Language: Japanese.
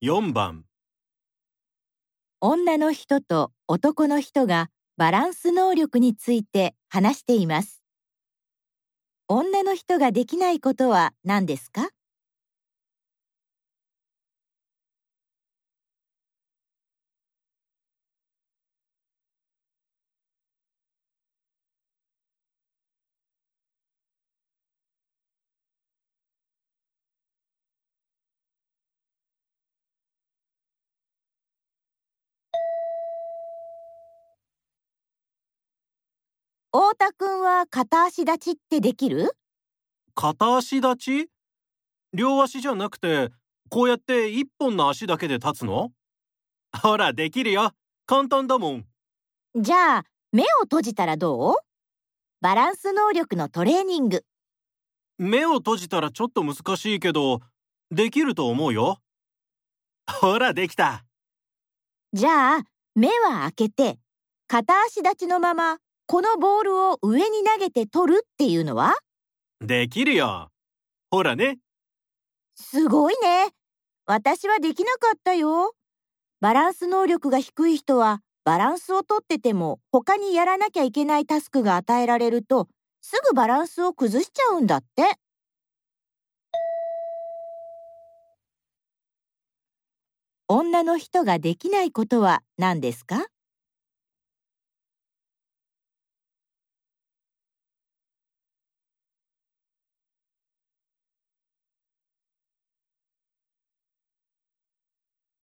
4番女の人と男の人がバランス能力について話しています。女の人ができないことは何ですか？太田くんは片足立ちってできる？片足立ち？両足じゃなくてこうやって一本の足だけで立つの？ほらできるよ。簡単だもん。じゃあ目を閉じたらどう？バランス能力のトレーニング。目を閉じたらちょっと難しいけどできると思うよ。ほらできた。じゃあ目は開けて片足立ちのままこのボールを上に投げて取るっていうのは？できるよほらねすごいね。私はできなかったよ。バランス能力が低い人はバランスをとってても他にやらなきゃいけないタスクが与えられるとすぐバランスを崩しちゃうんだって。女の人ができないことは何ですか？